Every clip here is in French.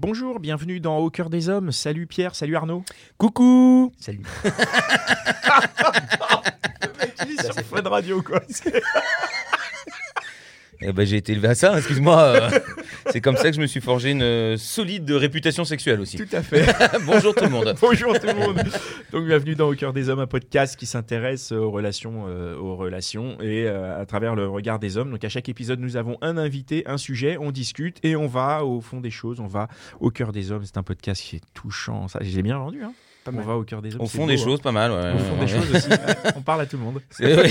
Bonjour, bienvenue dans Au cœur des hommes. Salut Pierre, salut Arnaud. Coucou Salut. Il est sur Fun Radio quoi. eh ben, J'ai été élevé à ça, excuse-moi. euh, c'est comme ça que je me suis forgé une euh, solide réputation sexuelle aussi. Tout à fait. Bonjour tout le monde. Bonjour tout le monde. Donc bienvenue dans Au cœur des hommes, un podcast qui s'intéresse aux relations, euh, aux relations et euh, à travers le regard des hommes. Donc à chaque épisode, nous avons un invité, un sujet, on discute et on va au fond des choses. On va au cœur des hommes. C'est un podcast qui est touchant. Ça, j'ai bien rendu. Hein on mal. va au cœur des hommes. Au c'est fond beau, des hein. choses, pas mal. Ouais. Au fond des choses aussi. Ouais, on parle à tout le monde. C'est vrai.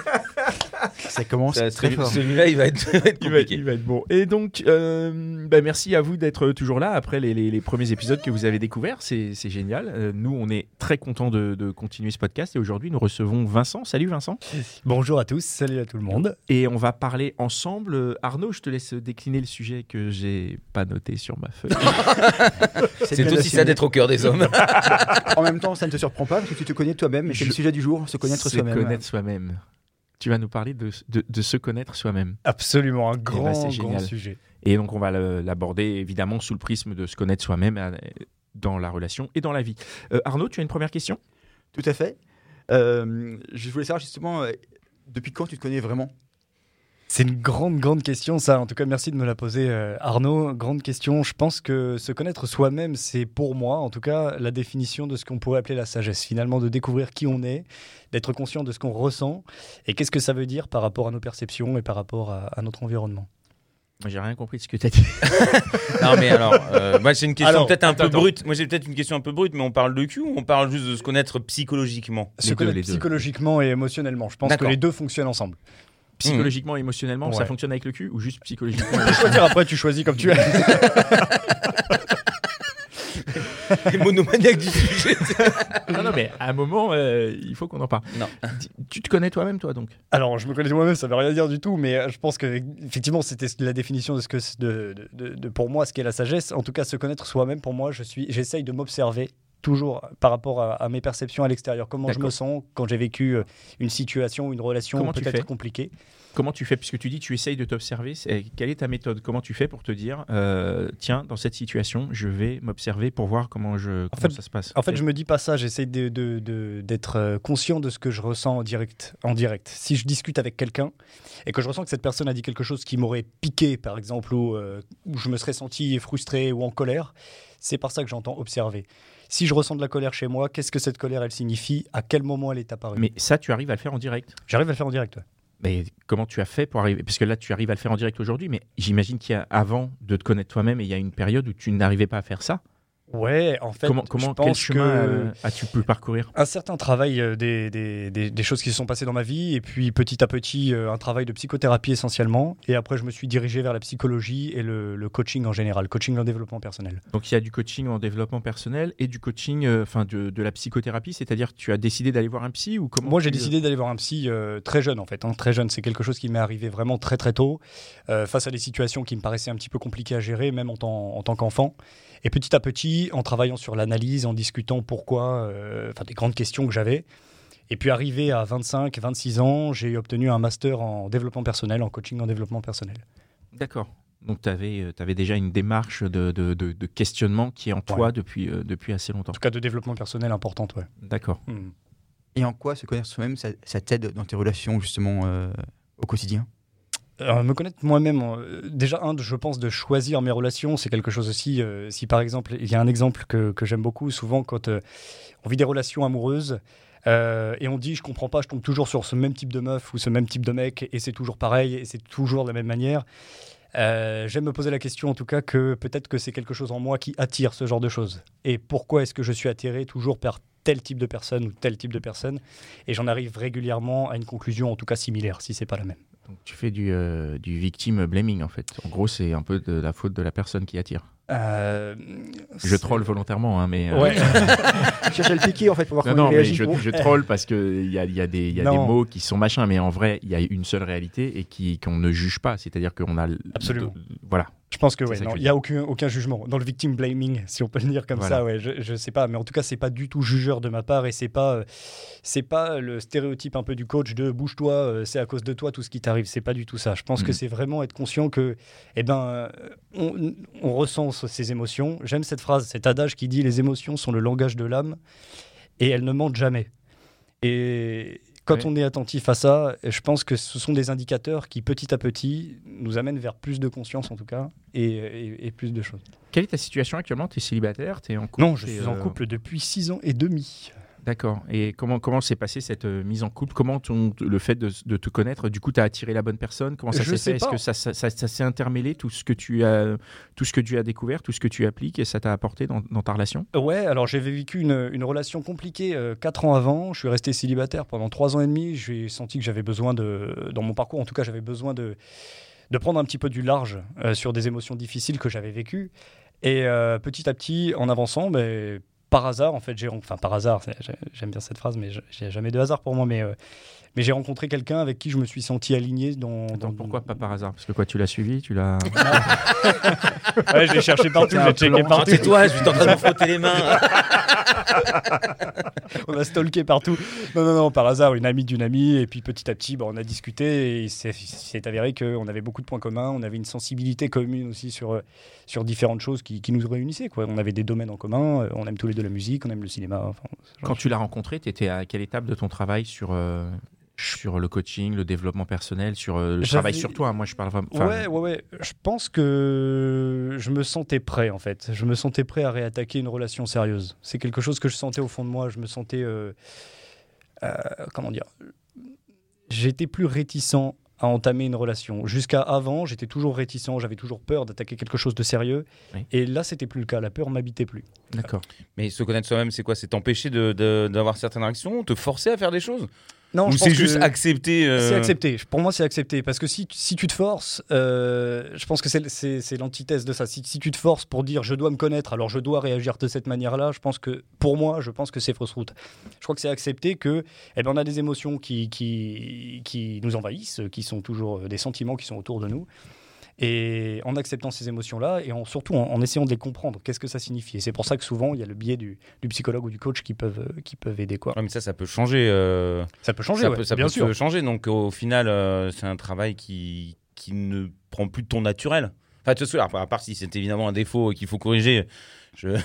Ça commence Ça, très celui- fort. Celui-là, il va être, il va être Il va, compliqué. il va être bon. Et donc, euh, bah, merci à vous d'être toujours là après les, les- les premiers épisodes que vous avez découverts. C'est génial. Euh, nous, on est très contents de, de continuer ce podcast. Et aujourd'hui, nous recevons Vincent. Salut Vincent. Bonjour à tous, salut à tout le monde. Et on va parler ensemble. Euh, Arnaud, je te laisse décliner le sujet que j'ai pas noté sur ma feuille. C'est aussi ça d'être au cœur des hommes. En même temps, ça ne te surprend pas parce que tu te connais toi-même c'est Je- le sujet du jour, se connaître Se soi-même. connaître soi-même. Tu vas nous parler de, de- de se connaître soi-même. Absolument, un grand, grand, c'est grand sujet. Et donc, on va l'aborder évidemment sous le prisme de se connaître soi-même euh, dans la relation et dans la vie. Euh, Arnaud, tu as une première question? Tout à fait. Euh, je voulais savoir justement, euh, depuis quand tu te connais vraiment? C'est une grande, grande question, ça. En tout cas, merci de me la poser, euh, Arnaud. Grande question. Je pense que se connaître soi-même, c'est pour moi, en tout cas, la définition de ce qu'on pourrait appeler la sagesse. Finalement, de découvrir qui on est, d'être conscient de ce qu'on ressent et qu'est-ce que ça veut dire par rapport à nos perceptions et par rapport à, à notre environnement? Moi, j'ai rien compris de ce que tu as dit. Non, mais alors, euh, moi, c'est une question peut-être un attends, peu brute. Moi, j'ai peut-être une question un peu brute, mais on parle de cul ou on parle juste de se connaître psychologiquement? Se connaître psychologiquement et émotionnellement. Je pense que les deux fonctionnent ensemble. Psychologiquement, émotionnellement, ça fonctionne avec le cul ou juste psychologiquement Tu choisir après, tu choisis comme tu veux. Les monomaniaques du sujet. Non, non, mais à un moment, euh, il faut qu'on en parle. Non. Tu te connais toi-même, toi, donc? Alors, je me connais moi-même, ça veut rien dire du tout, mais euh, je pense que effectivement, c'était la définition de ce que c'est de, de- de- de- pour moi ce qu'est la sagesse. En tout cas, se connaître soi-même, pour moi, je suis, j'essaye de m'observer toujours par rapport à, à mes perceptions à l'extérieur, comment je me sens quand j'ai vécu euh, une situation, une relation peut-être compliquée. Comment tu fais Puisque tu dis tu essayes de t'observer, c'est- quelle est ta méthode Comment tu fais pour te dire, euh, tiens, dans cette situation, je vais m'observer pour voir comment, je, comment fait- ça se passe En fait, je me dis pas ça, j'essaye de, de- de- d'être euh, conscient de ce que je ressens en direct, en direct. Si je discute avec quelqu'un et que je ressens que cette personne a dit quelque chose qui m'aurait piqué, par exemple, ou euh, où je me serais senti frustré ou en colère, c'est par ça que j'entends observer. Si je ressens de la colère chez moi, qu'est-ce que cette colère, elle signifie? À quel moment elle est apparue? Mais ça, tu arrives à le faire en direct? J'arrive à le faire en direct. ouais. Mais comment tu as fait pour arriver? Parce que là, tu arrives à le faire en direct aujourd'hui, mais j'imagine qu'il y a avant de te connaître toi-même, et il y a une période où tu n'arrivais pas à faire ça. Ouais, en fait, comment, je quel chemin que- euh, as-tu pu parcourir un certain travail euh, des, des- des- des choses qui se sont passées dans ma vie, et puis petit à petit, euh, un travail de psychothérapie essentiellement. Et après, je me suis dirigé vers la psychologie et le, le coaching en général, coaching en développement personnel. Donc il y a du coaching en développement personnel et du coaching, euh, enfin de, de la psychothérapie, c'est-à-dire tu as décidé d'aller voir un psy ou comment Moi, j'ai décidé d'aller voir un psy euh, très jeune, en fait. hein, très jeune, c'est quelque chose qui m'est arrivé vraiment très très tôt, euh, face à des situations qui me paraissaient un petit peu compliquées à gérer, même en tant, en tant qu'enfant. Et petit à petit, en travaillant sur l'analyse, en discutant pourquoi, euh, enfin des grandes questions que j'avais. Et puis arrivé à 25, 26 ans, j'ai obtenu un master en développement personnel, en coaching en développement personnel. D'accord. Donc tu avais, déjà une démarche de, de- de- de questionnement qui est en toi depuis, euh, depuis assez longtemps. En tout cas, de développement personnel importante, ouais. D'accord. Hmm. Et en quoi se connaître soi-même, ça, ça t'aide dans tes relations justement euh, au quotidien? Me connaître moi-même, euh, déjà, un, je pense, de choisir mes relations, c'est quelque chose aussi. euh, si par exemple, il y a un exemple que, que j'aime beaucoup, souvent quand euh, on vit des relations amoureuses et on dit je comprends pas, je tombe toujours sur ce même type de meuf ou ce même type de mec et c'est toujours pareil et c'est toujours de la même manière. J'aime me poser la question en tout cas que peut-être que c'est quelque chose en moi qui attire ce genre de choses. Et pourquoi est-ce que je suis attiré toujours par tel type de personne ou tel type de personne? Et j'en arrive régulièrement à une conclusion en tout cas similaire, si c'est pas la même. Donc tu fais du, euh, du victim blaming en fait. En gros, c'est un peu de la faute de la personne qui attire. Euh, Je troll volontairement, hein, mais. euh, Ouais. Je cherche à le piquer en fait pour voir Non, comment non, il mais réagit. je, Bon. je troll parce qu'il y a, y a, des, y a des mots qui sont machins, mais en vrai, il y a une seule réalité et qu'on ne juge pas. C'est-à-dire qu'on a. Absolument. de- voilà. Je pense que ouais, il n'y a aucun, aucun jugement. Dans le victim blaming, si on peut le dire comme Voilà. ça, ouais, je, je sais pas. Mais en tout cas, c'est pas du tout jugeur de ma part et c'est pas, euh, c'est pas le stéréotype un peu du coach de bouge-toi, euh, c'est à cause de toi tout ce qui t'arrive. C'est pas du tout ça. Je pense que Mhm. c'est vraiment être conscient que, eh ben, euh, on, on ressent ces émotions. J'aime cette phrase, cet adage qui dit les émotions sont le langage de l'âme et elles ne mentent jamais. Et quand Ouais. on est attentif à ça, je pense que ce sont des indicateurs qui, petit à petit, nous amènent vers plus de conscience, en tout cas, et, et- et plus de choses. Quelle est ta situation actuellement? Tu es célibataire? Tu es en couple? Non, je suis en euh, couple depuis six ans et demi. D'accord. Et comment comment s'est passée cette euh, mise en couple? Comment ton- le fait de, de te connaître, du coup, tu as attiré la bonne personne? Comment ça s'est fait? Est-ce que ça, ça, ça- ça s'est intermêlé tout ce que tu as tout ce que tu as découvert, tout ce que tu appliques et ça t'a apporté dans, dans ta relation? Ouais, alors j'avais vécu une, une relation compliquée euh, quatre ans avant. Je suis resté célibataire pendant trois ans et demi. J'ai senti que j'avais besoin de, dans mon parcours en tout cas, j'avais besoin de, de prendre un petit peu du large euh, sur des émotions difficiles que j'avais vécues. Et euh, petit à petit, en avançant, ben, par hasard, en fait, j'ai, enfin par hasard, j'aime bien cette phrase, mais j'ai jamais de hasard pour moi, mais, euh, mais j'ai rencontré quelqu'un avec qui je me suis senti aligné dans. Pourquoi pas par hasard? Parce que quoi, tu l'as suivi Tu l'as Ouais, je l'ai cherché partout, je l'ai checké partout. Tais-toi, je suis en train de me frotter les mains. on a stalké partout. Non, non, non, par hasard, une amie d'une amie. Et puis petit à petit, bah, on a discuté et il s'est- il s'est avéré qu'on avait beaucoup de points communs. On avait une sensibilité commune aussi sur, euh, sur différentes choses qui, qui nous réunissaient. Quoi. On avait des domaines en commun. euh, On aime tous les deux la musique, on aime le cinéma. Enfin, Quand tu l'as rencontré, tu étais à quelle étape de ton travail sur euh, sur le coaching, le développement personnel, sur euh, le travail sur toi Moi, je parle vraiment. enfin, ouais, ouais, ouais. Je pense que je me sentais prêt, en fait. Je me sentais prêt à réattaquer une relation sérieuse. C'est quelque chose que je sentais au fond de moi. Je me sentais. euh, euh, comment dire J'étais plus réticent à entamer une relation. Jusqu'à avant, j'étais toujours réticent. J'avais toujours peur d'attaquer quelque chose de sérieux. Oui. Et là, c'était plus le cas. La peur m'habitait plus. D'accord. Mais se connaître soi-même, c'est quoi? C'est t'empêcher de- de- d'avoir certaines réactions? Te forcer à faire des choses? Non, Ou c'est juste accepter euh, C'est accepté. Pour moi, c'est accepté. Parce que si, si tu te forces, euh, je pense que c'est l'antithèse de ça. Si, si tu te forces pour dire je dois me connaître, alors je dois réagir de cette manière-là, je pense que, pour moi, je pense que c'est fausse route. Je crois que c'est accepter que, eh ben, on a des émotions qui, qui, qui nous envahissent, qui sont toujours euh, des sentiments qui sont autour de nous. Et en acceptant ces émotions-là, et en, surtout en, en essayant de les comprendre, qu'est-ce que ça signifie? Et c'est pour ça que souvent, il y a le biais du, du psychologue ou du coach qui peuvent, euh, qui peuvent aider. Quoi. Ouais, mais ça, ça peut changer. euh, Ça peut changer, ça ouais, peut, ça bien peut sûr. changer. Donc au final, euh, c'est un travail qui, qui ne prend plus de ton naturel. Enfin, tu alors, à part si c'est évidemment un défaut qu'il faut corriger. Je, Ouais,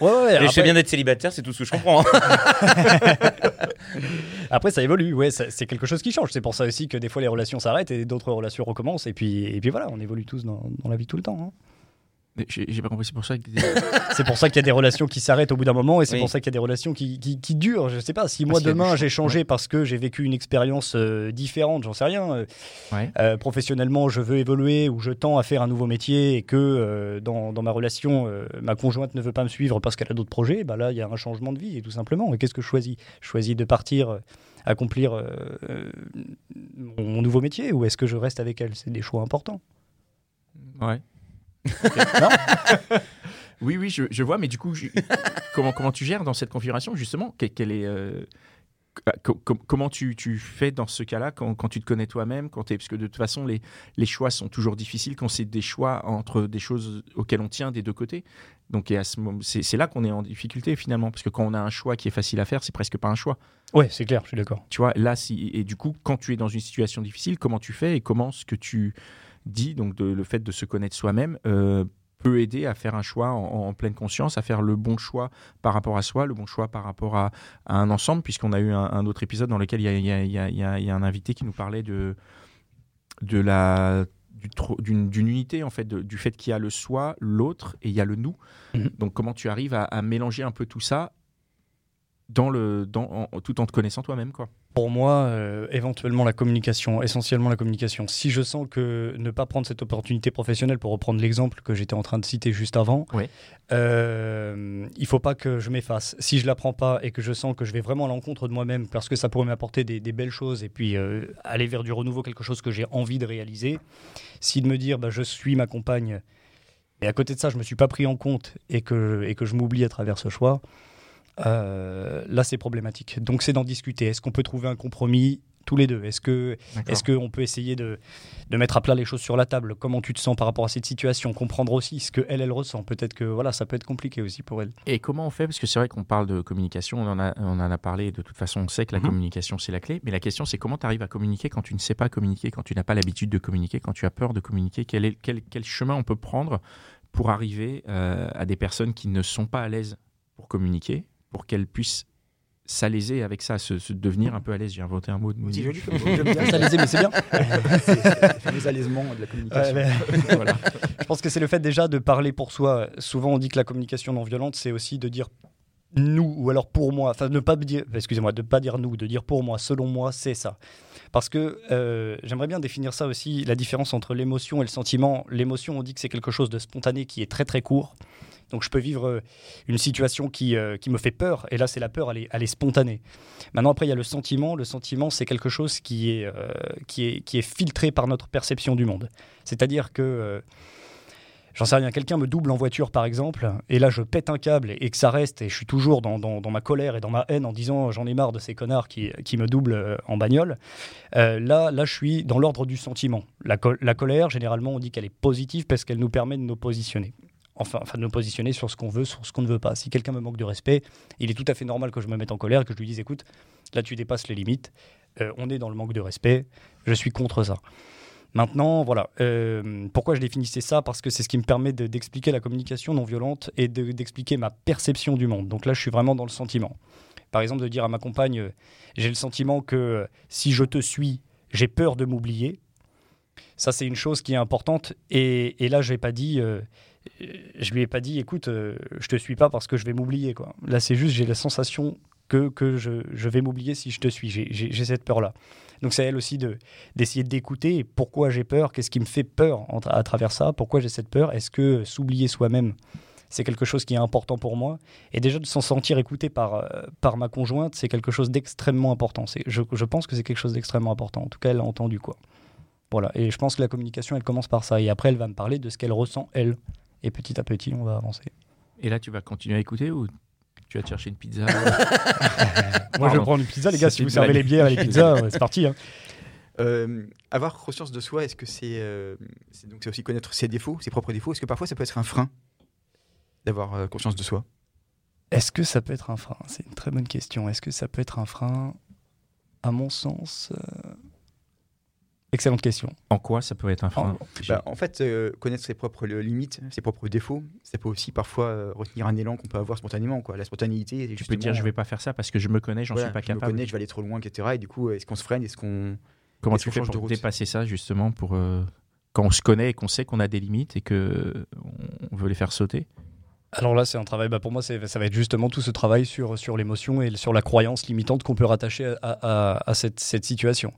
ouais, Et je sais après- bien d'être célibataire, c'est tout ce que je comprends. hein. Après, ça évolue, ouais, c'est quelque chose qui change. C'est pour ça aussi que des fois les relations s'arrêtent et d'autres relations recommencent. Et puis, et puis voilà, on évolue tous dans, dans la vie tout le temps. hein. J'ai pas compris. C'est pour ça que. C'est pour ça qu'il y a des relations qui s'arrêtent au bout d'un moment et c'est Oui. pour ça qu'il y a des relations qui, qui, qui durent. Je sais pas, si moi demain j'ai changé parce que j'ai vécu une expérience euh, différente, j'en sais rien. euh, Ouais. euh, professionnellement, je veux évoluer ou je tends à faire un nouveau métier et que euh, dans, dans ma relation, euh, ma conjointe ne veut pas me suivre parce qu'elle a d'autres projets, bah là, il y a un changement de vie et tout simplement. Et qu'est-ce que je choisis? Je choisis de partir euh, accomplir mon, mon nouveau métier ou est-ce que je reste avec elle? C'est des choix importants. Ouais. Non Oui, oui, je, je vois, mais du coup, je- comment, comment tu gères dans cette configuration, justement? Que- quelle est, euh, co- co- Comment tu, tu fais dans ce cas-là quand, quand tu te connais toi-même quand Parce que de toute façon, les, les choix sont toujours difficiles quand c'est des choix entre des choses auxquelles on tient des deux côtés. Donc, ce c'est là qu'on est en difficulté finalement, parce que quand on a un choix qui est facile à faire, c'est presque pas un choix. Ouais, c'est clair, je suis d'accord. Tu vois, là, si, et du coup, quand tu es dans une situation difficile, comment tu fais et comment ce que tu dis, donc de- le fait de se connaître soi-même, euh, peut aider à faire un choix en, en pleine conscience, à faire le bon choix par rapport à soi, le bon choix par rapport à, à un ensemble, puisqu'on a eu un, un autre épisode dans lequel il y a, y y y un invité qui nous parlait de, de la d'une unité en fait de- du fait qu'il y a le soi l'autre et il y a le nous Mhm. donc comment tu arrives à, à mélanger un peu tout ça dans le dans en- tout en te connaissant toi-même quoi? Pour moi, euh, éventuellement la communication, essentiellement la communication. Si je sens que ne pas prendre cette opportunité professionnelle, pour reprendre l'exemple que j'étais en train de citer juste avant, euh, il faut pas que je m'efface. Si je la prends pas et que je sens que je vais vraiment à l'encontre de moi-même, parce que ça pourrait m'apporter des, des belles choses et puis euh, aller vers du renouveau, quelque chose que j'ai envie de réaliser, si de me dire bah, je suis ma compagne et à côté de ça je me suis pas pris en compte et que, et que je m'oublie à travers ce choix, euh, là c'est problématique. Donc c'est d'en discuter. Est-ce qu'on peut trouver un compromis tous les deux? Est-ce que est-ce qu'on peut essayer de, de mettre à plat les choses sur la table? Comment tu te sens par rapport à cette situation? Comprendre aussi ce que elle, elle ressent. Peut-être que voilà, ça peut être compliqué aussi pour elle. Et comment on fait? Parce que c'est vrai qu'on parle de communication, on en, a, on en a parlé, de toute façon on sait que la Mhm. communication c'est la clé, mais la question c'est comment tu arrives à communiquer quand tu ne sais pas communiquer, quand tu n'as pas l'habitude de communiquer, quand tu as peur de communiquer, quel, est, quel, quel chemin on peut prendre pour arriver euh, à des personnes qui ne sont pas à l'aise pour communiquer, pour qu'elles puissent s'alaiser avec ça, se, se devenir un peu à l'aise. J'ai inventé un mot de C'est joli aime, mais c'est bien. C'est les alaisements de la communication. Ouais, mais- voilà. Je pense que c'est le fait déjà de parler pour soi. Souvent, on dit que la communication non violente, c'est aussi de dire nous ou alors pour moi. Enfin, ne pas dire, excusez-moi, de pas dire nous, de dire pour moi, selon moi, c'est ça. Parce que euh, j'aimerais bien définir ça aussi, la différence entre l'émotion et le sentiment. L'émotion, on dit que c'est quelque chose de spontané qui est très très court. Donc je peux vivre euh, une situation qui, euh, qui me fait peur, et là c'est la peur, elle est, elle est spontanée. Maintenant après il y a le sentiment, le sentiment c'est quelque chose qui est, euh, qui, est, qui est filtré par notre perception du monde. C'est-à-dire que, j'en sais rien, quelqu'un me double en voiture par exemple, et là je pète un câble et que ça reste, et je suis toujours dans, dans- ma colère et dans ma haine en disant j'en ai marre de ces connards qui, qui me doublent en bagnole, là, là je suis dans l'ordre du sentiment. La, la colère, généralement on dit qu'elle est positive parce qu'elle nous permet de nous positionner. Enfin, de nous positionner sur ce qu'on veut, sur ce qu'on ne veut pas. Si quelqu'un me manque de respect, il est tout à fait normal que je me mette en colère, que je lui dise écoute, là tu dépasses les limites, Euh, on est dans le manque de respect, je suis contre ça. Maintenant, voilà. Euh, pourquoi je définissais ça? Parce que c'est ce qui me permet de- d'expliquer la communication non violente et de- d'expliquer ma perception du monde. Donc là, je suis vraiment dans le sentiment. Par exemple, de dire à ma compagne, euh, j'ai le sentiment que si je te suis, j'ai peur de m'oublier. Ça, c'est une chose qui est importante. Et, et là, je n'ai pas dit, je lui ai pas dit, écoute, euh, je te suis pas parce que je vais m'oublier. quoi. Là, c'est juste, j'ai la sensation que, que je, je vais m'oublier si je te suis. J'ai- cette peur-là. Donc c'est à elle aussi de d'essayer d'écouter pourquoi j'ai peur, qu'est-ce qui me fait peur à travers ça, pourquoi j'ai cette peur, est-ce que s'oublier soi-même, c'est quelque chose qui est important pour moi, et déjà de s'en sentir écouté par, euh, par ma conjointe, c'est quelque chose d'extrêmement important. Je, je pense que c'est quelque chose d'extrêmement important, en tout cas elle l'a entendu quoi. Voilà, et je pense que la communication elle commence par ça, et après elle va me parler de ce qu'elle ressent elle, et petit à petit on va avancer. Et là tu vas continuer à écouter ou tu vas te chercher une pizza Moi je Pardon. prends une pizza les gars, si vous servez les bières et les pizzas, ouais, c'est parti. hein. Euh, avoir conscience de soi, est-ce que c'est euh, c'est- donc c'est aussi connaître ses défauts, ses propres défauts Est-ce que parfois ça peut être un frein d'avoir euh, conscience de soi? Est-ce que ça peut être un frein? C'est une très bonne question. Est-ce que ça peut être un frein? À mon sens, euh, excellente question. En quoi ça peut être un frein Bah, En fait, euh, connaître ses propres euh, limites, ses propres défauts, ça peut aussi parfois euh, retenir un élan qu'on peut avoir spontanément. Quoi. La spontanéité, Tu peux dire je vais pas faire ça parce que je me connais, j'en suis pas je me capable. connais, je vais aller trop loin, etc. Et du coup, est-ce qu'on se freine? Est-ce qu'on Comment Est-ce tu qu'on fais pour dépasser ça justement pour euh, quand on se connaît et qu'on sait qu'on a des limites et que on veut les faire sauter? Alors là, c'est un travail, bah pour moi, c'est- ça va être justement tout ce travail sur, sur l'émotion et sur la croyance limitante qu'on peut rattacher à, à- à cette, cette situation.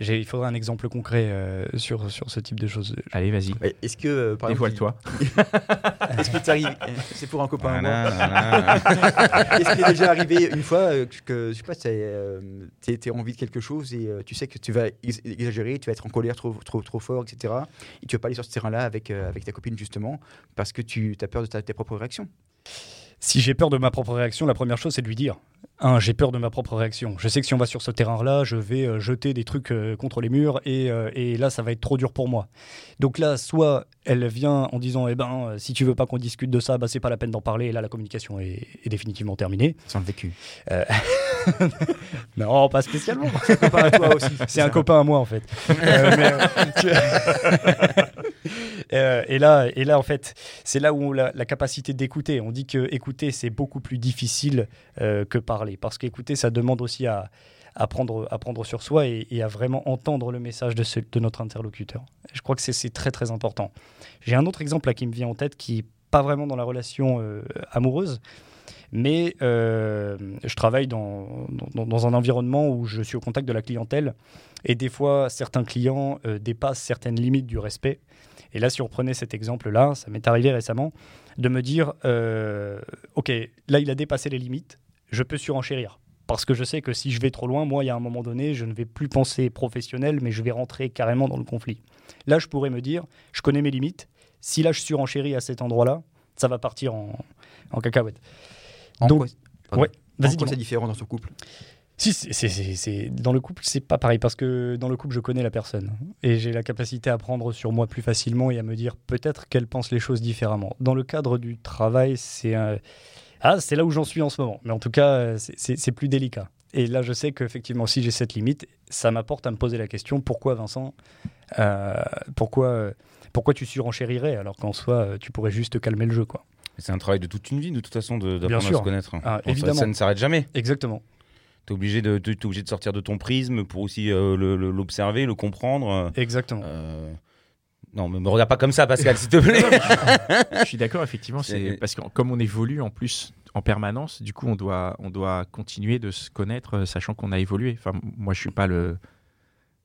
Il faudrait un exemple concret euh, sur, sur ce type de choses. Allez, vas-y, Est-ce que, euh, par exemple, dévoile-toi. Est-ce que t'arrives- C'est pour un copain. Est-ce qu'il est déjà arrivé une fois euh, que, je sais pas, tu as envie de quelque chose et euh, tu sais que tu vas ex- exagérer, tu vas être en colère trop, trop, trop fort, etc. Et tu vas pas aller sur ce terrain-là avec, euh, avec ta copine, justement, parce que tu as peur de ta- tes propres réactions? Si j'ai peur de ma propre réaction, la première chose, c'est de lui dire. Un, j'ai peur de ma propre réaction. Je sais que si on va sur ce terrain-là, je vais euh, jeter des trucs euh, contre les murs et, euh, et là, ça va être trop dur pour moi. Donc là, soit elle vient en disant, eh ben, si tu veux pas qu'on discute de ça, bah, c'est pas la peine d'en parler. Et là, la communication est, est définitivement terminée. Sans le vécu. Non, pas spécialement. Copain à toi aussi. C'est un copain à moi en fait. Euh, mais, euh, Euh, et là, et là en fait, c'est là où la, capacité d'écouter. On dit que écouter c'est beaucoup plus difficile euh, que parler, parce qu'écouter ça demande aussi à, prendre, à prendre sur soi et, à vraiment entendre le message de, notre interlocuteur. Je crois que c'est- très très important. J'ai un autre exemple là qui me vient en tête qui est pas vraiment dans la relation euh, amoureuse. Mais je travaille dans, dans, un environnement où je suis au contact de la clientèle. Et des fois, certains clients dépassent certaines limites du respect. Et là, si on reprenait cet exemple-là, ça m'est arrivé récemment, de me dire, euh, OK, là, il a dépassé les limites, je peux surenchérir. Parce que je sais que si je vais trop loin, moi, il y a un moment donné, je ne vais plus penser professionnel, mais je vais rentrer carrément dans le conflit. Là, je pourrais me dire, je connais mes limites. Si là, je surenchéris à cet endroit-là, ça va partir en, en cacahuète. En Donc- quoi. Ouais, En quoi c'est différent dans ce couple? Si, c'est- dans le couple, c'est pas pareil parce que dans le couple, je connais la personne et j'ai la capacité à prendre sur moi plus facilement et à me dire peut-être qu'elle pense les choses différemment. Dans le cadre du travail, c'est un- ah, c'est là où j'en suis en ce moment, mais en tout cas, c'est- plus délicat. Et là, je sais qu'effectivement, si j'ai cette limite, ça m'apporte à me poser la question pourquoi Vincent Euh, pourquoi, pourquoi tu surenchérirais alors qu'en soi, tu pourrais juste calmer le jeu quoi. C'est un travail de toute une vie, de toute façon, de- d'apprendre à se connaître. Ah, ça- évidemment. Ça, ne s'arrête jamais. Exactement. Tu es obligé, de, t'es obligé de sortir de ton prisme pour aussi euh, le- le- l'observer, le, comprendre. Exactement. Euh, Non, mais me regarde pas comme ça, Pascal, s'il te plaît. Je suis d'accord, effectivement, c'est C'est- parce que comme on évolue en plus en permanence, du coup, on doit, on doit continuer de se connaître, euh, sachant qu'on a évolué. Enfin, moi, je suis pas le.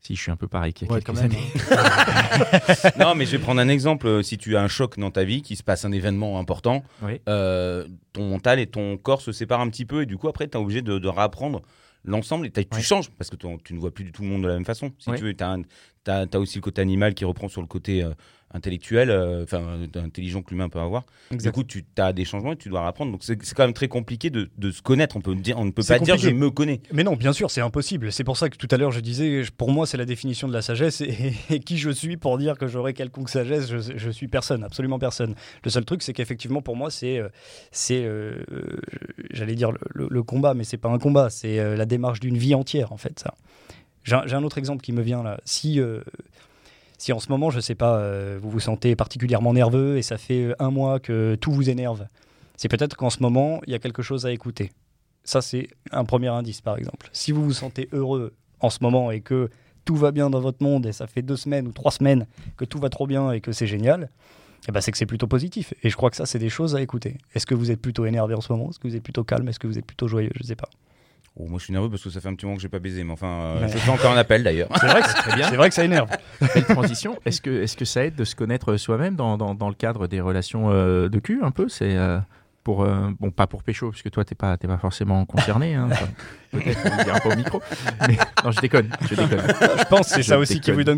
Si, je suis un peu pareil qu'il y a Ouais, quelques quand même, années. non, mais je vais prendre un exemple. Euh, Si tu as un choc dans ta vie, qu'il se passe un événement important, Oui. euh, ton mental et ton corps se séparent un petit peu et du coup, après, tu es obligé de, de réapprendre l'ensemble et tu Ouais. changes parce que tu ne vois plus du tout le monde de la même façon. Si Ouais. tu veux, tu as, aussi le côté animal qui reprend sur le côté euh, intellectuel, euh, enfin euh, intelligent que l'humain peut avoir. Du coup, tu as des changements et tu dois réapprendre. Donc, c'est quand même très compliqué de, de se connaître. On, peut dire, on ne peut pas dire je compliqué. me connais. Mais non, bien sûr, c'est impossible. C'est pour ça que tout à l'heure je disais, pour moi, c'est la définition de la sagesse. Et, et qui je suis pour dire que j'aurais quelconque sagesse? Je, je suis personne, absolument personne. Le seul truc, c'est qu'effectivement, pour moi, c'est, euh, c'est, euh, j'allais dire le, le- le combat, mais c'est pas un combat, c'est la démarche d'une vie entière, en fait. Ça. J'ai un, j'ai un autre exemple qui me vient là. Si euh, si en ce moment, je sais pas, euh, vous vous sentez particulièrement nerveux et ça fait euh, un mois que tout vous énerve, c'est peut-être qu'en ce moment, il y a quelque chose à écouter. Ça, c'est un premier indice, par exemple. Si vous vous sentez heureux en ce moment et que tout va bien dans votre monde et ça fait deux semaines ou trois semaines que tout va trop bien et que c'est génial, eh ben c'est que c'est plutôt positif. Et je crois que ça, c'est des choses à écouter. Est-ce que vous êtes plutôt énervé en ce moment? Est-ce que vous êtes plutôt calme? Est-ce que vous êtes plutôt joyeux? Je sais pas. Oh, moi, je suis nerveux parce que ça fait un petit moment que j'ai pas baisé. Mais enfin, euh, Ouais. je fais encore un appel d'ailleurs. C'est vrai, que c'est Très bien. c'est vrai que ça énerve. Belle transition. Est-ce que, est-ce que ça aide de se connaître soi-même dans, dans, dans le cadre des relations euh, de cul un peu? C'est euh, pour euh, bon pas pour pécho parce que toi t'es pas t'es pas forcément concerné. Hein, Peut-être dira pas au micro. Mais, non, je déconne. Je déconne. Je pense que c'est Je ça aussi qui vous donne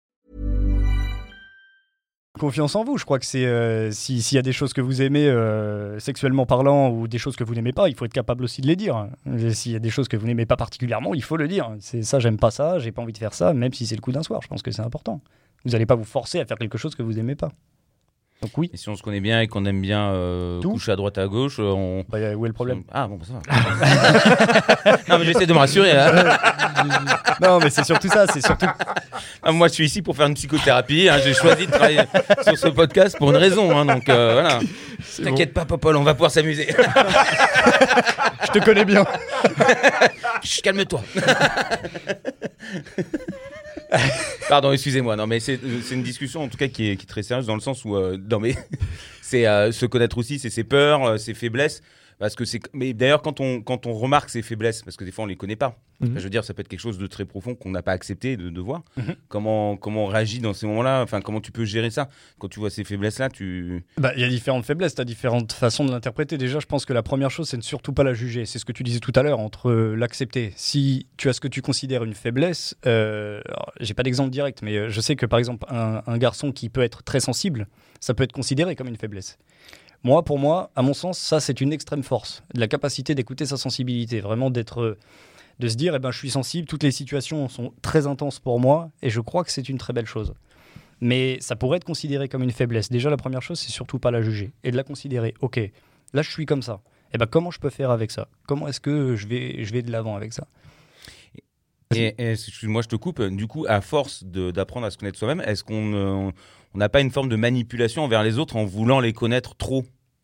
Confiance en vous. Je crois que c'est euh, si- s'il y a des choses que vous aimez euh, sexuellement parlant ou des choses que vous n'aimez pas, il faut être capable aussi de les dire. S'il y a des choses que vous n'aimez pas particulièrement, il faut le dire. C'est ça, j'aime pas ça, j'ai pas envie de faire ça, même si c'est le coup d'un soir. Je pense que c'est important. Vous n'allez pas vous forcer à faire quelque chose que vous n'aimez pas. Donc oui. Et si on se connaît bien et qu'on aime bien euh, coucher à droite à gauche, euh, on. Bah, où est le problème? Ah bon, bah, ça va. non, mais j'essaie de me rassurer. hein. Non, mais c'est surtout ça. C'est surtout. Ah, moi, je suis ici pour faire une psychothérapie. hein. J'ai choisi de travailler sur ce podcast pour une raison. hein. donc euh, voilà. T'inquiète pas, Popol, on va pouvoir s'amuser. Je te connais bien. Calme-toi. Pardon, excusez-moi. Non, mais c'est une discussion en tout cas qui est, qui est très sérieuse dans le sens où, euh, non mais c'est euh, se connaître aussi, c'est ses peurs, euh, ses faiblesses. Parce que c'est. Mais d'ailleurs, quand on quand on remarque ses faiblesses, parce que des fois on les connaît pas. Mhm. Enfin, je veux dire, ça peut être quelque chose de très profond qu'on n'a pas accepté de, de voir. Mhm. Comment comment on réagit dans ces moments-là Enfin, comment tu peux gérer ça? Quand tu vois ces faiblesses-là Tu. Bah, il y a différentes faiblesses, tu as différentes façons de l'interpréter. Déjà, je pense que la première chose, c'est de surtout pas la juger. C'est ce que tu disais tout à l'heure, entre euh, l'accepter. Si tu as ce que tu considères une faiblesse, euh, j'ai pas d'exemple direct, mais euh, je sais que par exemple, un, un garçon qui peut être très sensible, ça peut être considéré comme une faiblesse. Moi, pour moi, à mon sens, ça, c'est une extrême force. La capacité d'écouter sa sensibilité, vraiment d'être. de se dire, eh ben, je suis sensible, toutes les situations sont très intenses pour moi, et je crois que c'est une très belle chose. Mais ça pourrait être considéré comme une faiblesse. Déjà, la première chose, c'est surtout pas la juger et de la considérer. Ok, là, je suis comme ça. Et ben, comment je peux faire avec ça? Comment est-ce que je vais, je vais de l'avant avec ça? Et, excuse-moi, je te coupe. Du coup, à force d'apprendre à se connaître soi-même, est-ce qu'on euh, on n'a pas une forme de manipulation envers les autres en voulant les connaître trop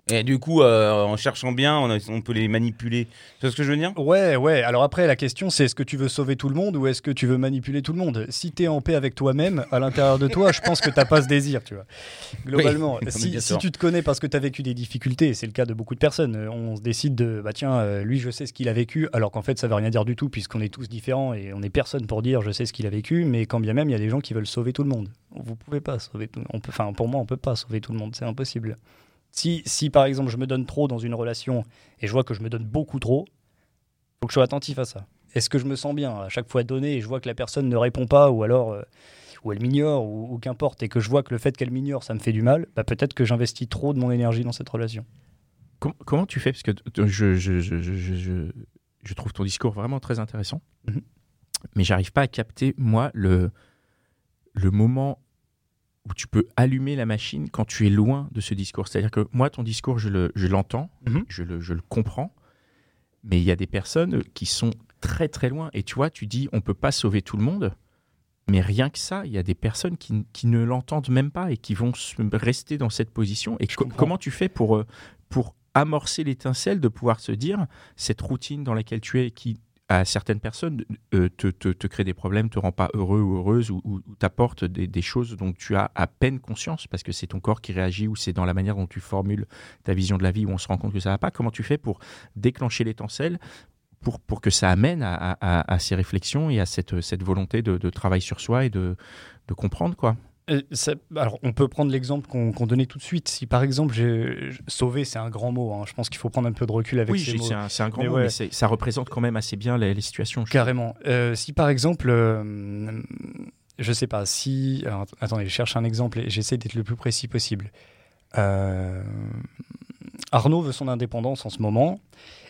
Et du coup, euh, en cherchant bien, on, a- on peut les manipuler. Tu vois ce que je veux dire? Ouais, ouais. Alors après, la question, c'est est-ce que tu veux sauver tout le monde ou est-ce que tu veux manipuler tout le monde? Si tu es en paix avec toi-même, à l'intérieur de toi, je pense que t'as pas ce désir, tu vois. Globalement, Oui, si, tu te connais parce que tu as vécu des difficultés, c'est le cas de beaucoup de personnes, euh, on se décide de, bah tiens, euh, lui, je sais ce qu'il a vécu, alors qu'en fait, ça veut rien dire du tout, puisqu'on est tous différents et on est personne pour dire je sais ce qu'il a vécu, mais quand bien même, il y a des gens qui veulent sauver tout le monde. Vous pouvez pas sauver tout on peut, Enfin, pour moi, on peut pas sauver tout le monde, c'est impossible. Si, si par exemple je me donne trop dans une relation et je vois que je me donne beaucoup trop, faut que je sois attentif à ça. Est-ce que je me sens bien à chaque fois donné et je vois que la personne ne répond pas ou alors euh, ou elle m'ignore ou, ou qu'importe et que je vois que le fait qu'elle m'ignore ça me fait du mal, bah peut-être que j'investis trop de mon énergie dans cette relation. Com- comment tu fais? Parce que je, je, je, je, trouve ton discours vraiment très intéressant, Mhm. mais j'arrive pas à capter, moi, le, le moment où tu peux allumer la machine quand tu es loin de ce discours. C'est-à-dire que moi, ton discours, je le- je l'entends, Mhm. je, le, je le comprends, mais il y a des personnes qui sont très très loin. Et tu vois, tu dis, on peut pas sauver tout le monde. Mais rien que ça, il y a des personnes qui, qui ne l'entendent même pas et qui vont rester dans cette position. Et co- comprends. comment tu fais pour, euh, pour amorcer l'étincelle de pouvoir se dire cette routine dans laquelle tu es qui à certaines personnes euh, te, te, crée des problèmes, te rend pas heureux ou heureuse ou, ou- t'apporte des, choses dont tu as à peine conscience parce que c'est ton corps qui réagit ou c'est dans la manière dont tu formules ta vision de la vie où on se rend compte que ça va pas. Comment tu fais pour déclencher l'étincelle pour, pour que ça amène à, à- à- ces réflexions et à cette, cette volonté de, de travail sur soi et de, de comprendre quoi? Ça- alors, on peut prendre l'exemple qu'on donnait tout de suite. Si par exemple, sauver, c'est un grand mot. hein. Je pense qu'il faut prendre un peu de recul avec Oui, ces mots. c'est un, c'est un grand Mais mot, ouais. mais ça représente quand même assez bien les, les situations. Carrément. Euh, si par exemple, euh, je sais pas, si. alors, attendez, je cherche un exemple et j'essaie d'être le plus précis possible. Euh, Arnaud veut son indépendance en ce moment.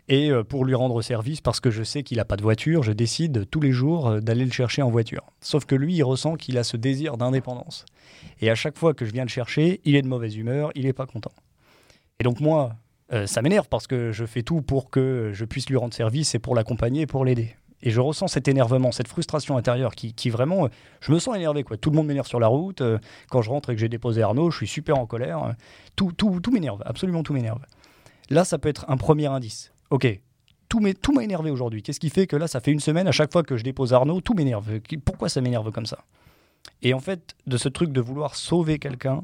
Et euh, pour lui rendre service, parce que je sais qu'il n'a pas de voiture, je décide tous les jours euh, d'aller le chercher en voiture. Sauf que lui, il ressent qu'il a ce désir d'indépendance. Et à chaque fois que je viens le chercher, il est de mauvaise humeur, il n'est pas content. Et donc moi, euh, ça m'énerve parce que je fais tout pour que je puisse lui rendre service et pour l'accompagner et pour l'aider. Et je ressens cet énervement, cette frustration intérieure qui, qui vraiment, euh, je me sens énervé. Quoi. Tout le monde m'énerve sur la route. euh, Quand je rentre et que j'ai déposé Arnaud, je suis super en colère. euh, Tout, tout, tout m'énerve, absolument tout m'énerve. Là, ça peut être un premier indice. Ok, tout m'a énervé aujourd'hui. Qu'est-ce qui fait que là, ça fait une semaine, à chaque fois que je dépose Arnaud, tout m'énerve? Pourquoi ça m'énerve comme ça? Et en fait, de ce truc de vouloir sauver quelqu'un,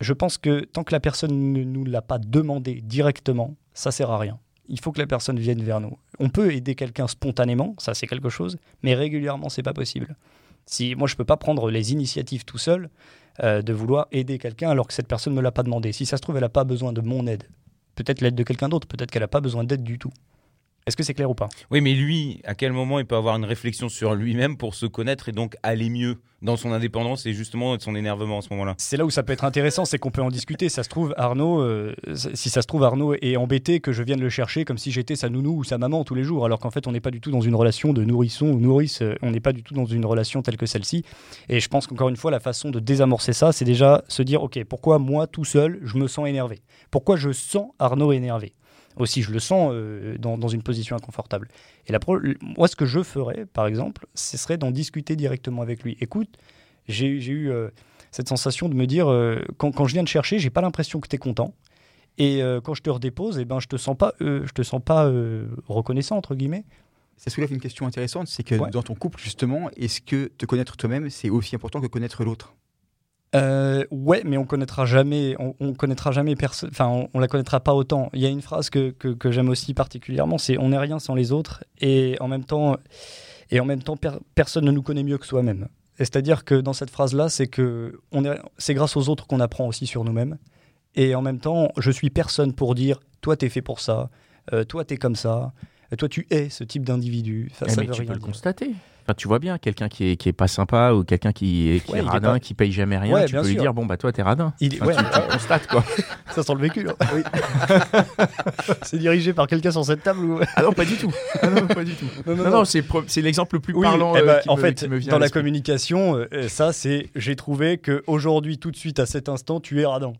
je pense que tant que la personne ne nous l'a pas demandé directement, ça sert à rien. Il faut que la personne vienne vers nous. On peut aider quelqu'un spontanément, ça c'est quelque chose, mais régulièrement c'est pas possible. Si moi je peux pas prendre les initiatives tout seul euh, de vouloir aider quelqu'un alors que cette personne me l'a pas demandé. Si ça se trouve elle a pas besoin de mon aide, peut-être l'aide de quelqu'un d'autre, peut-être qu'elle a pas besoin d'aide du tout. Est-ce que c'est clair ou pas? Oui, mais lui, à quel moment il peut avoir une réflexion sur lui-même pour se connaître et donc aller mieux dans son indépendance et justement son énervement à ce moment-là? C'est là où ça peut être intéressant, c'est qu'on peut en discuter. Ça se trouve, Arnaud, euh, si ça se trouve, Arnaud est embêté que je vienne le chercher comme si j'étais sa nounou ou sa maman tous les jours, alors qu'en fait, on n'est pas du tout dans une relation de nourrisson ou nourrice. euh, On n'est pas du tout dans une relation telle que celle-ci. Et je pense qu'encore une fois, la façon de désamorcer ça, c'est déjà se dire, ok, pourquoi moi tout seul, je me sens énervé? Pourquoi je sens Arnaud énervé? Aussi, je le sens euh, dans, dans une position inconfortable. Et la pro- moi, ce que je ferais, par exemple, ce serait d'en discuter directement avec lui. Écoute, j'ai eu euh, cette sensation de me dire, euh, quand, quand je viens te chercher, j'ai pas l'impression que tu es content. Et quand je te redépose, eh ben, je te sens pas, je te sens pas reconnaissant, entre guillemets. Ça soulève une question intéressante, c'est que Ouais. dans ton couple, justement, est-ce que te connaître toi-même, c'est aussi important que connaître l'autre? Euh, ouais, mais on connaîtra jamais, on, on connaîtra jamais personne, enfin, on, on la connaîtra pas autant. Il y a une phrase que, que, que j'aime aussi particulièrement, c'est on n'est rien sans les autres, et en même temps, et en même temps, per- personne ne nous connaît mieux que soi-même. C'est-à-dire que dans cette phrase-là, c'est que on est, c'est grâce aux autres qu'on apprend aussi sur nous-mêmes. Et en même temps, je suis personne pour dire, toi, t'es fait pour ça, euh, toi, t'es comme ça, euh, toi, tu es ce type d'individu. Ça, Eh, ça mais veut tu rien peux le dire. constater. Enfin, tu vois bien, quelqu'un qui est, qui est pas sympa ou quelqu'un qui est, qui Ouais, est il est radin, pas- qui paye jamais rien, Ouais, tu peux lui dire bon bah toi t'es radin. Il Enfin, ouais, tu, tu constates quoi. Ça sent le vécu. là. c'est dirigé par quelqu'un sur cette table ou Ah non pas du tout. Ah non pas du tout. Non, Non non, c'est pro- l'exemple le plus Oui, parlant. eh euh, ben, en me- fait, qui me vient dans la communication, euh, ça, c'est j'ai trouvé que aujourd'hui, tout de suite, à cet instant, tu es radin.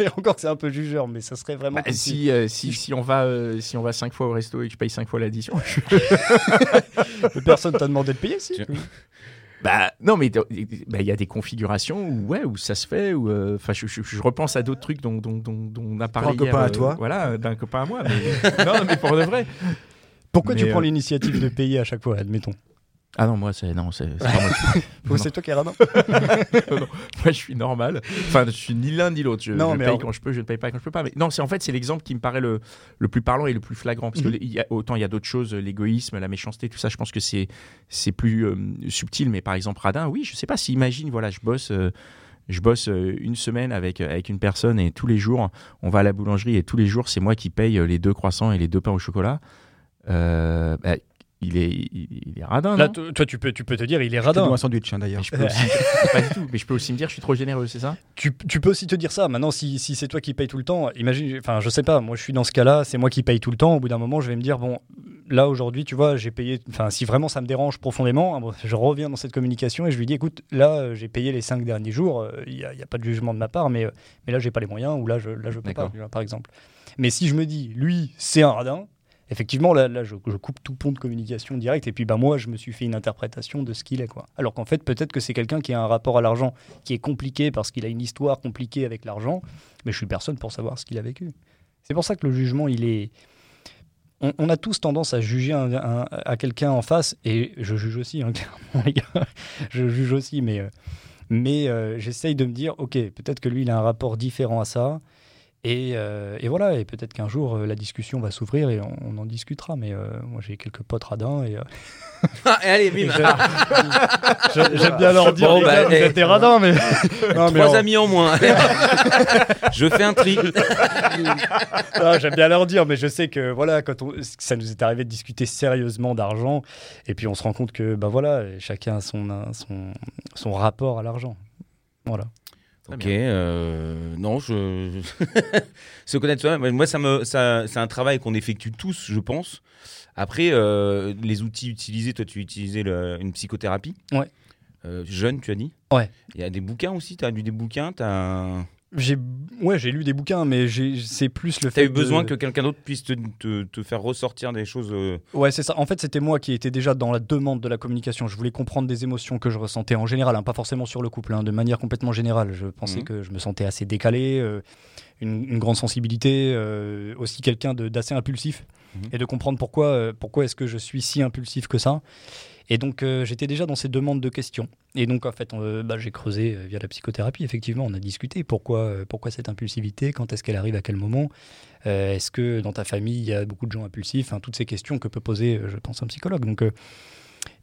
Et encore c'est un peu jugeur, mais ça serait vraiment. Bah, si- si, euh, si, si on va si on va cinq fois au resto et que je paye cinq fois l'addition, Personne t'a demandé de payer, si. Bah non mais bah, il y a des configurations où ouais où ça se fait ou euh, enfin je, je- je repense à d'autres trucs dont, dont, dont, dont on a parlé un hier, copain à euh, toi. voilà d'un copain à moi mais non mais pour de vrai Pourquoi tu prends euh, l'initiative de payer à chaque fois, admettons? Ah non moi c'est non c'est pas moi c'est toi qui es radin moi je suis normal. Enfin je suis ni l'un ni l'autre. Je, Non, je mais paye quand je peux je ne paye pas quand je peux pas. Mais non c'est en fait c'est l'exemple qui me paraît le, le plus parlant et le plus flagrant. Parce Mhm. que y a, autant il y a d'autres choses l'égoïsme la méchanceté tout ça je pense que c'est c'est plus euh, subtil. Mais par exemple radin oui je sais pas si imagine voilà je bosse euh, je bosse euh, une semaine avec, avec une personne et tous les jours, on va à la boulangerie et tous les jours, c'est moi qui paye les deux croissants et les deux pains au chocolat. Euh, bah, il, est, il, est radin, Là, non toi, tu peux, tu peux te dire, il est Je te radin. un sandwich hein, d'ailleurs. je peux aussi, Pas du tout, mais je peux aussi me dire, je suis trop généreux, c'est ça Tu, tu peux aussi te dire ça. Maintenant, si, si c'est toi qui paye tout le temps, imagine, enfin, je sais pas, moi je suis dans ce cas-là, c'est moi qui paye tout le temps. Au bout d'un moment, je vais me dire, bon, là aujourd'hui, tu vois, j'ai payé, enfin, si vraiment ça me dérange profondément, hein, bon, je reviens dans cette communication et je lui dis, écoute, là, euh, j'ai payé les cinq derniers jours, euh, il n'y a, il y a pas de jugement de ma part, mais, euh, mais là, j'ai pas les moyens ou là, je, là, je peux pas, par exemple. Mais si je me dis, lui, c'est un radin, effectivement, là, je, coupe tout pont de communication direct et puis bah, moi, je me suis fait une interprétation de ce qu'il est. Quoi. Alors qu'en fait, peut-être que c'est quelqu'un qui a un rapport à l'argent qui est compliqué parce qu'il a une histoire compliquée avec l'argent, mais je suis personne pour savoir ce qu'il a vécu. C'est pour ça que le jugement, il est. On, a tous tendance à juger un- à quelqu'un en face, et je juge aussi, hein, clairement, les gars. Je juge aussi, mais, euh, mais euh, j'essaye de me dire, ok, peut-être que lui, il a un rapport différent à ça. Et, euh, et voilà, et peut-être qu'un jour, euh, la discussion va s'ouvrir et on, on en discutera. Mais euh, moi, j'ai quelques potes radins et, euh, Ah, et allez, bim. J'ai- J'aime bien leur dire, Bon, bah, vous eh, radins, mais... Non, mais Trois on- amis en moins. je fais un tri. J'aime bien leur dire, mais je sais que voilà, quand on, ça nous est arrivé de discuter sérieusement d'argent, et puis on se rend compte que bah voilà, chacun a son, son, son rapport à l'argent. Voilà. Ok, euh, non, je. Se connaître soi-même, moi, ça me, ça, c'est un travail qu'on effectue tous, je pense. Après, euh, les outils utilisés, toi, tu utilisais le- une psychothérapie. Ouais. Euh, jeune, tu as dit Ouais. Il y a des bouquins aussi, tu as lu des bouquins, tu as, J'ai ouais, j'ai lu des bouquins, mais c'est plus le fait. eu besoin de- que quelqu'un d'autre puisse te, te- te faire ressortir des choses. euh, Ouais, c'est ça. En fait, c'était moi qui étais déjà dans la demande de la communication. Je voulais comprendre des émotions que je ressentais en général, hein, pas forcément sur le couple, hein, de manière complètement générale. Je pensais Mhm. que je me sentais assez décalé, euh, une, une grande sensibilité, euh, aussi quelqu'un d'assez impulsif, Mhm. et de comprendre pourquoi, pourquoi est-ce que je suis si impulsif que ça. Et donc, euh, j'étais déjà dans ces demandes de questions. Et donc, en fait, euh, bah, j'ai creusé euh, via la psychothérapie. Effectivement, on a discuté pourquoi, pourquoi cette impulsivité, quand est-ce qu'elle arrive, à quel moment? Est-ce que dans ta famille, il y a beaucoup de gens impulsifs? Toutes ces questions que peut poser, je pense, un psychologue. Donc,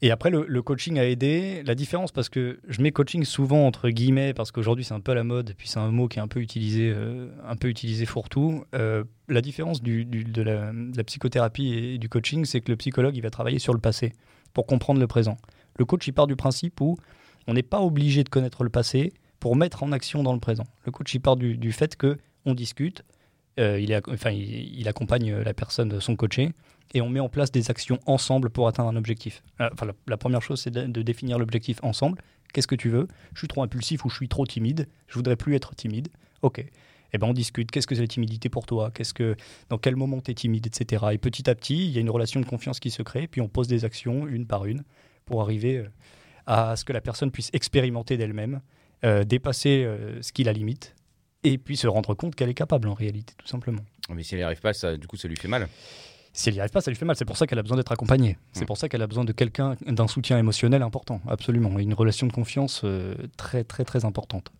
et après, le, coaching a aidé. La différence, parce que je mets coaching souvent entre guillemets, parce qu'aujourd'hui, c'est un peu la mode, et puis c'est un mot qui est un peu utilisé, euh, un peu utilisé fourre-tout. La différence de la psychothérapie et du coaching, c'est que le psychologue, il va travailler sur le passé pour comprendre le présent. Le coach, il part du principe où on n'est pas obligé de connaître le passé pour mettre en action dans le présent. Le coach, il part du, du fait que on discute, euh, il, est, enfin, il, accompagne la personne, son coaché, et on met en place des actions ensemble pour atteindre un objectif. Euh, Enfin, la, la première chose, c'est de, de définir l'objectif ensemble. Qu'est-ce que tu veux? Je suis trop impulsif ou je suis trop timide Je voudrais plus être timide. Ok. Eh ben, on discute. Qu'est-ce que c'est la timidité pour toi? Qu'est-ce que, dans quel moment tu es timide, etc. Et petit à petit, il y a une relation de confiance qui se crée. Puis on pose des actions une par une pour arriver euh, à ce que la personne puisse expérimenter d'elle-même, euh, dépasser euh, ce qui la limite, et puis se rendre compte qu'elle est capable en réalité, tout simplement. Mais si elle n'y arrive pas, ça, du coup, ça lui fait mal. Si elle n'y arrive pas, ça lui fait mal. C'est pour ça qu'elle a besoin d'être accompagnée. C'est Mm. pour ça qu'elle a besoin de quelqu'un, d'un soutien émotionnel important, absolument. Et une relation de confiance euh, très, très, très importante.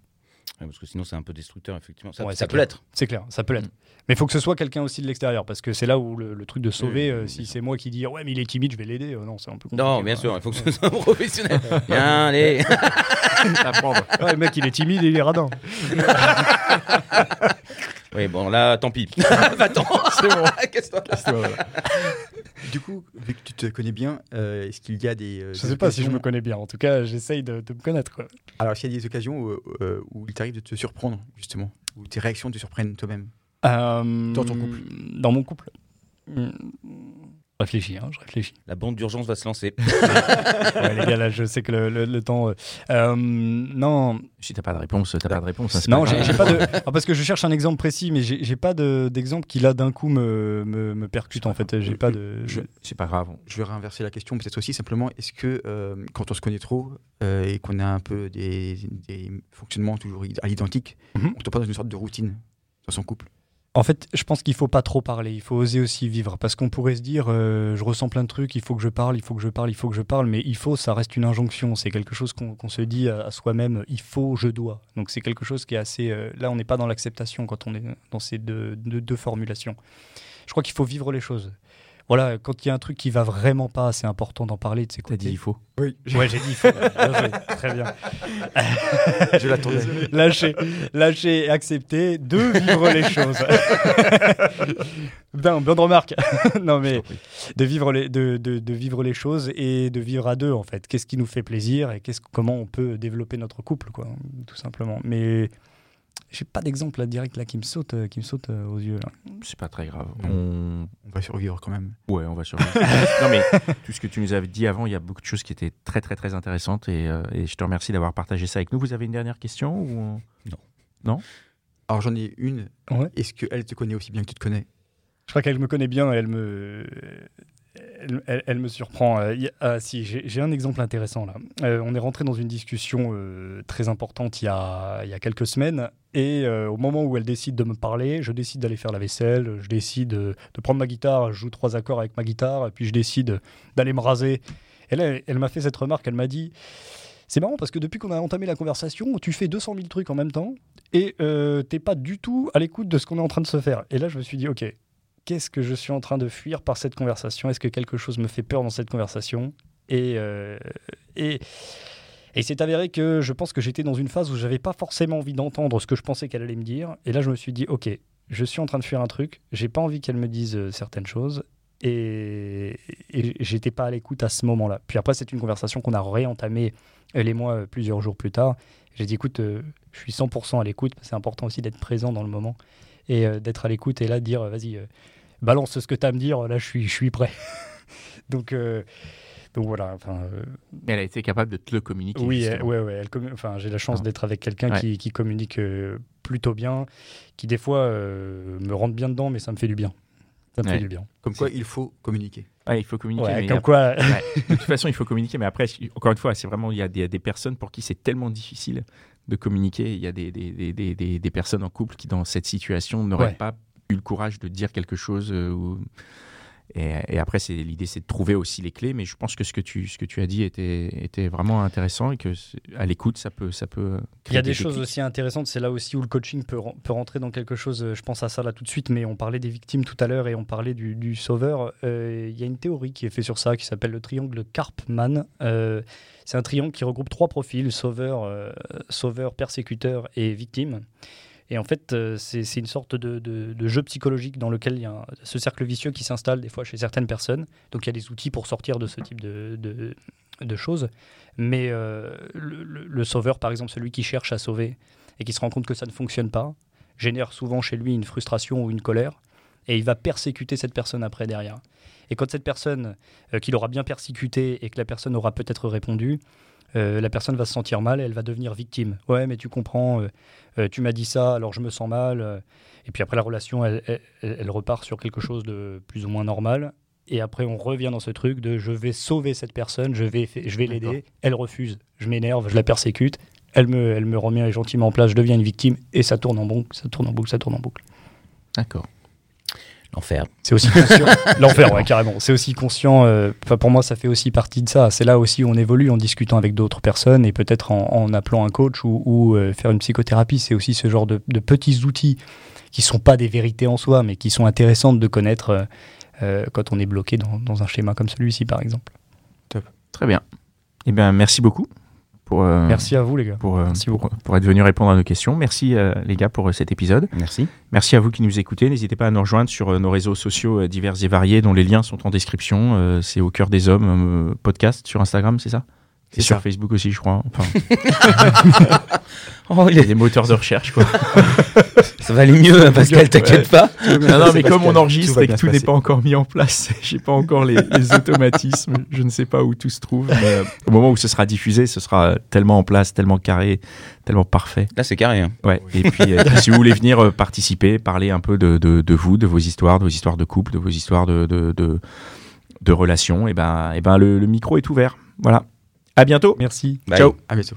Ouais, parce que sinon, c'est un peu destructeur, effectivement. Ça, Ouais, ça peut l'être. C'est clair, ça peut l'être. Mm. Mais il faut que ce soit quelqu'un aussi de l'extérieur, parce que c'est là où le, le truc de sauver, Oui, euh, bien si c'est moi qui dis ouais mais il est timide, je vais l'aider, euh, non c'est un peu compliqué. Non, bien sûr, il faut que ce soit un professionnel. Bien, allez. Ouais, le mec il est timide et il est radin. Oui, bon, là, tant pis. Va-t'en. C'est bon. Casse-toi. Du coup, vu que tu te connais bien, euh, est-ce qu'il y a des. euh, Je des sais pas si je me connais bien. En tout cas, j'essaye de, de me connaître. Quoi. Alors, est-ce qu'il y a des occasions où, euh, où il t'arrive de te surprendre, justement? Où tes réactions te surprennent toi-même? Euh, Dans ton couple. Dans mon couple. Hmm. Je réfléchis, hein, je réfléchis. La bande d'urgence va se lancer. Ouais, les gars, là, je sais que le, le- le temps. euh, euh, non, Si t'as pas de réponse, t'as pas de réponse. hein, non, j'ai pas de. Ah, parce que je cherche un exemple précis, mais j'ai pas de- d'exemple qui là d'un coup me, me, me percute en fait. J'ai pas de. Je- C'est pas grave. Je vais réinverser la question, peut-être aussi simplement, est-ce que euh, quand on se connaît trop euh, et qu'on a un peu des, des fonctionnements toujours à l'identique, Mhm. on tombe pas dans une sorte de routine dans son couple? En fait, je pense qu'il faut pas trop parler, il faut oser aussi vivre. Parce qu'on pourrait se dire, euh, je ressens plein de trucs, il faut que je parle, il faut que je parle, il faut que je parle, mais il faut, ça reste une injonction. C'est quelque chose qu'on se dit à, soi-même, il faut, je dois. Donc c'est quelque chose qui est assez. euh, là, on n'est pas dans l'acceptation quand on est dans ces deux formulations. Je crois qu'il faut vivre les choses. Voilà, quand il y a un truc qui va vraiment pas, c'est important d'en parler, de T'as s'écouter. dit il faut. Oui, Ouais, j'ai dit il faut. Très bien. je l'attendais. lâcher, lâcher, accepter de vivre les choses. Bien, bonne remarque. non mais de vivre les, de, de- de vivre les choses et de vivre à deux en fait. Qu'est-ce qui nous fait plaisir et qu'est-ce, comment on peut développer notre couple quoi, tout simplement. Mais j'ai pas d'exemple là direct là qui me saute, euh, qui me saute euh, aux yeux là. C'est pas très grave. Non. On... On va survivre quand même. Ouais, on va survivre. non, mais tout ce que tu nous avais dit avant, il y a beaucoup de choses qui étaient très, très, très intéressantes et, euh, et je te remercie d'avoir partagé ça avec nous. Vous avez une dernière question ou... Alors j'en ai une. Ouais. Est-ce qu'elle te connaît aussi bien que tu te connais? Je crois qu'elle me connaît bien, elle me, elle, me surprend. Euh, ah, si, j'ai un exemple intéressant là. Euh, on est rentré dans une discussion euh, très importante il y, a, il y a quelques semaines, et au moment où elle décide de me parler, je décide d'aller faire la vaisselle, je décide de prendre ma guitare, je joue trois accords avec ma guitare, et puis je décide d'aller me raser. Et là, elle, elle m'a fait cette remarque, elle m'a dit. C'est marrant parce que depuis qu'on a entamé la conversation, tu fais 200 000 trucs en même temps et t'es pas du tout à l'écoute de ce qu'on est en train de se faire. Et là, je me suis dit, ok, qu'est-ce que je suis en train de fuir par cette conversation? Est-ce que quelque chose me fait peur dans cette conversation? Et, euh, et, et il s'est avéré que je pense que j'étais dans une phase où j'avais pas forcément envie d'entendre ce que je pensais qu'elle allait me dire. Et là, je me suis dit, ok, je suis en train de fuir un truc, j'ai pas envie qu'elle me dise euh, certaines choses. Et, et j'étais pas à l'écoute à ce moment-là. Puis après, c'est une conversation qu'on a réentamée, elle et moi, euh, plusieurs jours plus tard. J'ai dit, écoute, euh, je suis 100% à l'écoute. C'est important aussi d'être présent dans le moment et euh, d'être à l'écoute et là dire, euh, vas-y, euh, balance ce que tu as à me dire, là je suis, je suis prêt. donc, euh, donc voilà, enfin, euh, Mais elle a été capable de te le communiquer. oui, ouais, ouais, elle enfin, j'ai la chance Ah. d'être avec quelqu'un Ouais. qui, qui communique euh, plutôt bien, qui des fois euh, me rentre bien dedans, mais ça me fait du bien. Ça me Ouais. fait du bien. Comme quoi, il faut communiquer. Ouais, il faut communiquer. Ouais, mais comme quoi, Ouais. De toute façon, il faut communiquer, mais après, encore une fois, c'est vraiment, il y a des, des personnes pour qui c'est tellement difficile de communiquer. Il y a des, des, des, des- des- des personnes en couple qui, dans cette situation, n'auraient Ouais. pas eu le courage de dire quelque chose. euh, et, et après, c'est l'idée, c'est de trouver aussi les clés. Mais je pense que ce que tu, ce que tu as dit était, était vraiment intéressant et que à l'écoute, ça peut, ça peut. Il y a des choses aussi intéressantes, c'est là aussi où le coaching peut, peut rentrer dans quelque chose, euh, je pense à ça là tout de suite, mais on parlait des victimes tout à l'heure et on parlait du, du sauveur. Euh, Il y a une théorie qui est faite sur ça, qui s'appelle le triangle Karpman. Euh, c'est un triangle qui regroupe trois profils, sauveur, euh, sauveur persécuteur et victime. Et en fait, euh, c'est une sorte de, jeu psychologique dans lequel il y a ce cercle vicieux qui s'installe des fois chez certaines personnes. Donc il y a des outils pour sortir de ce type de, choses. Mais euh, le sauveur, par exemple, celui qui cherche à sauver et qui se rend compte que ça ne fonctionne pas, génère souvent chez lui une frustration ou une colère. Et il va persécuter cette personne après derrière. Et quand cette personne, euh, qu'il aura bien persécuté et que la personne aura peut-être répondu, euh, la personne va se sentir mal et elle va devenir victime. Ouais, mais tu comprends, euh, euh, tu m'as dit ça, alors je me sens mal. et puis après, la relation, elle, elle- repart sur quelque chose de plus ou moins normal. Et après, on revient dans ce truc de je vais sauver cette personne, je vais, je vais l'aider. Elle refuse, je m'énerve, je la persécute. Elle me, elle me remet gentiment en place, je deviens une victime et ça tourne en boucle, ça tourne en boucle, ça tourne en boucle. D'accord. L'enfer. C'est aussi conscient. L'enfer, ouais, carrément. C'est aussi conscient. euh, Enfin, pour moi, ça fait aussi partie de ça. C'est là aussi où on évolue en discutant avec d'autres personnes et peut-être en, en appelant un coach ou, ou, euh, faire une psychothérapie. C'est aussi ce genre de, de petits outils qui sont pas des vérités en soi, mais qui sont intéressantes de connaître euh, euh, quand on est bloqué dans, dans un schéma comme celui-ci, par exemple. Très bien. Eh bien, merci beaucoup pour, euh, Merci à vous, les gars. pour, euh, Merci pour, beaucoup. pour être venu répondre à nos questions. Merci euh, les gars pour cet épisode. Merci. Merci à vous qui nous écoutez. N'hésitez pas à nous rejoindre sur nos réseaux sociaux divers et variés dont les liens sont en description. Euh, c'est au cœur des hommes euh, podcast sur Instagram, c'est ça? C'est sur ça. Facebook aussi, je crois. Enfin, Oh, il y a des moteurs de recherche, quoi. Ça va aller mieux, hein, Pascal, t'inquiète pas. non, non, mais comme on enregistre tout et que tout n'est pas encore mis en place, j'ai pas encore les, les automatismes. Je ne sais pas où tout se trouve. Mais euh, au moment où ce sera diffusé, ce sera tellement en place, tellement carré, tellement parfait. Là, c'est carré. hein. Ouais. Et puis, euh, si vous voulez venir euh, participer, parler un peu de, de, de vous, de vos histoires, de vos histoires de couple, de vos histoires de, de, de, de relations, et ben, et ben le, le micro est ouvert. Voilà. À bientôt. Merci. Bye. Ciao. À bientôt.